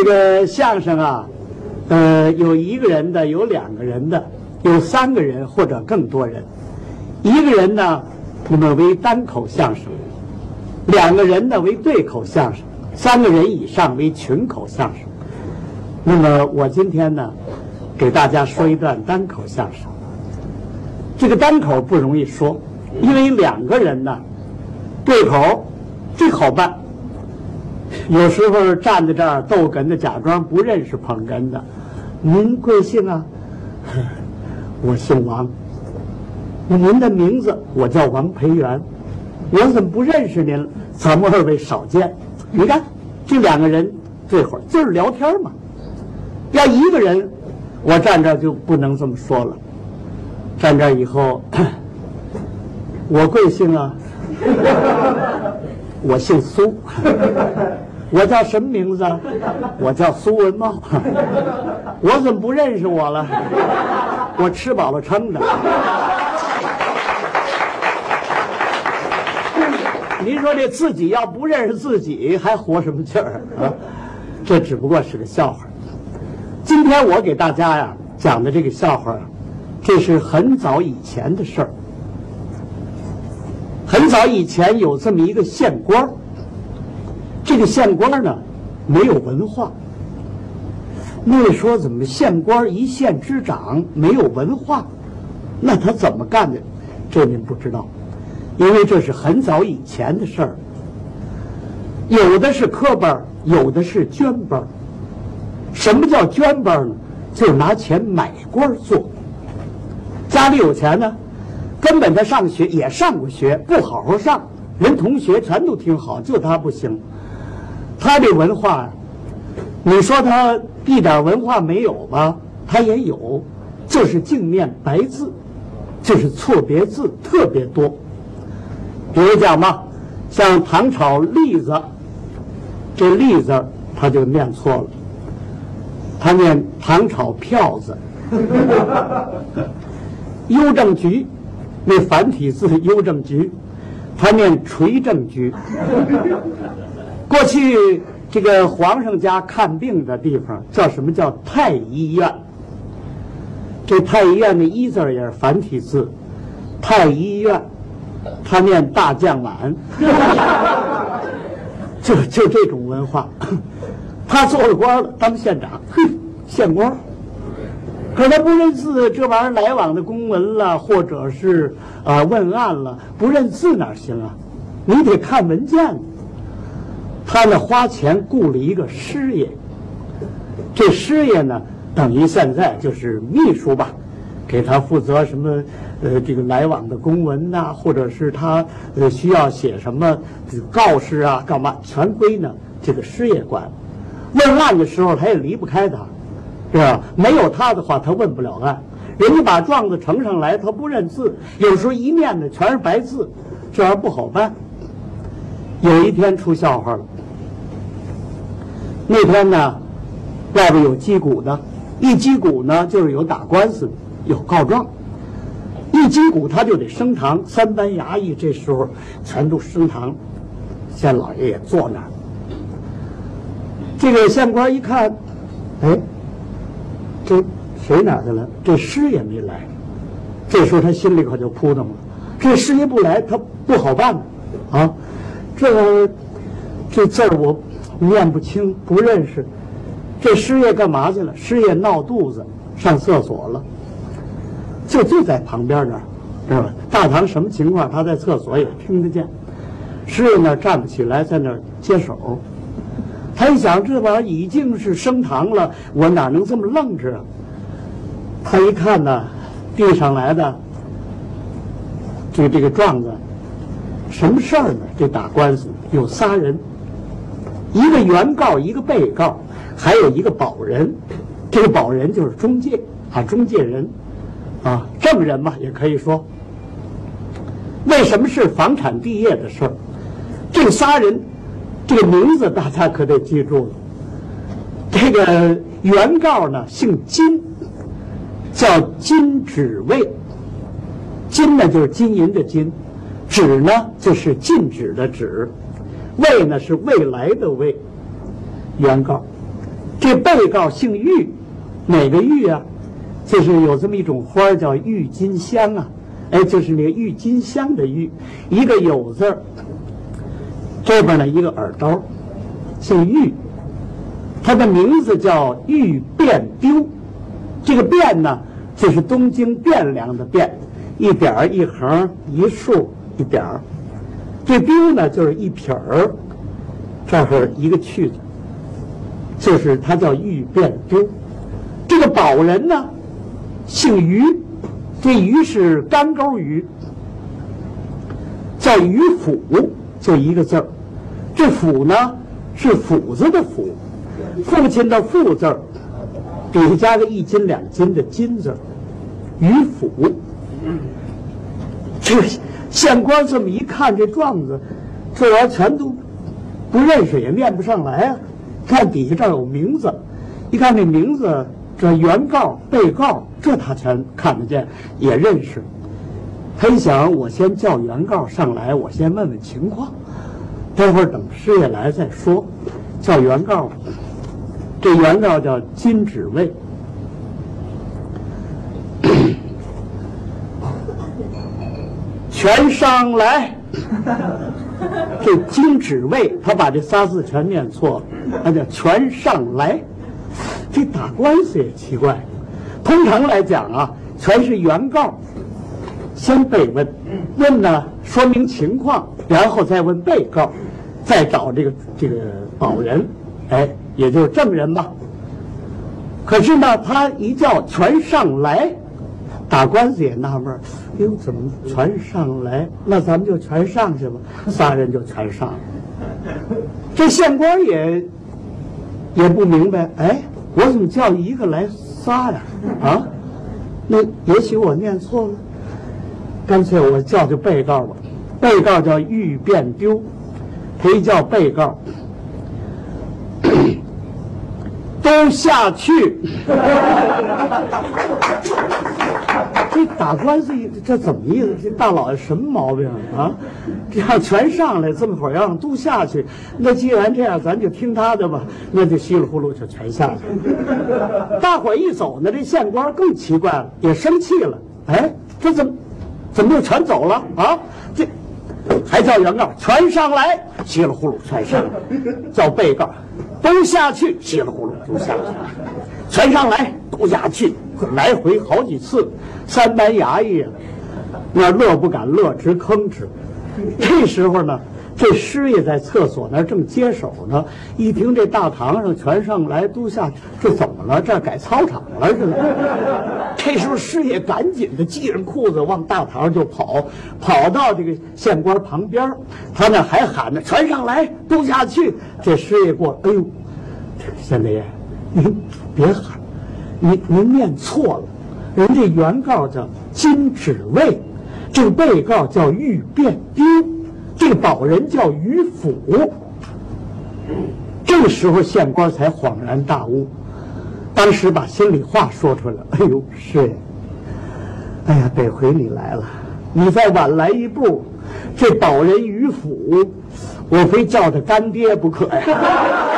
这个相声啊，呃，有一个人的，有两个人的，有三个人或者更多人。一个人呢，那么为单口相声；两个人呢为对口相声；三个人以上为群口相声。那么我今天呢，给大家说一段单口相声。这个单口不容易说，因为两个人呢，对口最好办。有时候站在这儿逗哏的，假装不认识捧哏的。您贵姓啊？我姓王。您的名字我叫王培元。我怎么不认识您了？咱们二位少见。你看，这两个人这会儿就是聊天嘛。要一个人，我站这儿就不能这么说了。站这儿以后，我贵姓啊？我姓苏。我叫什么名字？我叫苏文茂。我怎么不认识我了？我吃饱了撑的。您说这自己要不认识自己，还活什么劲儿啊？这只不过是个笑话。今天我给大家呀讲的这个笑话，这是很早以前的事儿。很早以前有这么一个县官儿。这个县官儿呢，没有文化。那说怎么县官一县之长没有文化？那他怎么干的？这您不知道，因为这是很早以前的事儿。有的是科班，有的是捐班。什么叫捐班呢？就是拿钱买官做。家里有钱呢，根本他上学也上过学，不好好上，人同学全都挺好，就他不行。他这文化，你说他一点文化没有吧？他也有，就是镜面白字，就是错别字特别多。比如讲吧，像唐朝栗子，这栗字他就念错了，他念唐朝票子。邮政局那繁体字邮政局，他念垂政局。过去这个皇上家看病的地方叫什么叫太医院？这太医院的“医”字也是繁体字，太医院，他念大将满，就就这种文化。他做了官了，当县长，县官。可他不认字，这玩意儿来往的公文了，或者是啊问案了，不认字哪行啊？你得看文件。他呢花钱雇了一个师爷，这师爷呢等于现在就是秘书吧，给他负责什么呃这个来往的公文呐，或者是他呃需要写什么告示啊，干嘛全归呢这个师爷管。问案的时候他也离不开他，是吧？没有他的话他问不了案。人家把状子呈上来，他不认字，有时候一念呢全是白字，这玩意儿不好办。有一天出笑话了。那天呢，外边有击鼓的，一击鼓呢就是有打官司，有告状。一击鼓他就得升堂，三班衙役这时候全都升堂，县老爷也坐那儿。这个县官一看，哎，这谁哪去了？这师爷没来。这时候他心里可就扑腾了，这师爷不来，他不好办啊。这这字儿我。念不清，不认识，这师爷干嘛去了？师爷闹肚子，上厕所了，就就在旁边那儿，知道吧？大堂什么情况？他在厕所也听得见。师爷那站不起来，在那儿接手。想，这玩意儿已经是升堂了，我哪能这么愣着啊？他一看呢，递上来的这个这个状子，什么事儿呢？这打官司有仨人。一个原告，一个被告，还有一个保人。这个保人就是中介啊，中介人啊，证人嘛，也可以说。为什么是房产地业的事儿？这仨人，这个名字大家可得记住了。这个原告呢，姓金，叫金止卫。金呢，就是金银的金；止呢，就是禁止的止。未呢是未来的未，原告，这被告姓玉，哪个玉啊？就是有这么一种花叫郁金香啊，哎，就是那个郁金香的郁，一个有字儿，这边呢一个耳刀，姓玉，他的名字叫玉变丢，这个变呢就是东京汴梁的汴，一点儿一横一竖一点儿，这丢呢就是一撇儿，这儿一个去字。就是他叫玉变丢，这个保人呢，姓于，这于是干钩鱼，叫于府，就一个字儿。这府呢是斧子的斧，父亲的父字儿，底下加个一斤两斤的斤字儿，于府。这县官这么一看，这状子，这玩意儿全都不认识，也念不上来啊。看底下这儿有名字，一看这名字，这原告、被告，这他全看得见，也认识。他一想，我先叫原告上来，我先问问情况，待会儿等师爷来再说。叫原告，这原告叫金指卫，全上来。这金指卫，他把这仨字全念错了，他叫全上来。这打官司也奇怪，通常来讲啊，全是原告先被问，问呢说明情况，然后再问被告，再找这个这个保人，哎，也就是证人吧。可是呢，他一叫全上来。打官司也纳闷儿，哎呦，怎么全上来？那咱们就全上去吧。仨人就全上了。这县官也也不明白，哎，我怎么叫一个来仨呀？啊，那也许我念错了。干脆我叫就被告吧。被告叫玉变丢，他一叫被告，都下去。这打官司，这怎么意思？这大老爷什么毛病啊？这样全上来，这么会儿让都下去。那既然这样，咱就听他的吧。那就稀里糊涂就全下去。大伙一走呢，这县官更奇怪了，也生气了。哎，这怎么怎么就全走了啊？这还叫原告全上来，稀里糊涂全上来；叫被告都下去，稀里糊涂都下去，全上来都下去。来回好几次，三班衙役那乐不敢乐，直吭哧。这时候呢，这师爷在厕所那儿正接手呢，一听这大堂上全上来都下，这怎么了？这改操场了似的。这时候师爷赶紧的系上裤子往大堂就跑，跑到这个县官旁边，他那还喊呢全上来都下去。这师爷过，哎呦，县太爷，您别喊。您您念错了，人家原告叫金指卫，这个被告叫玉变丁，这保人叫于府。这时候县官才恍然大悟，当时把心里话说出来。哎呦，是，哎呀，得亏你来了，你再晚来一步，这保人于府，我非叫他干爹不可呀。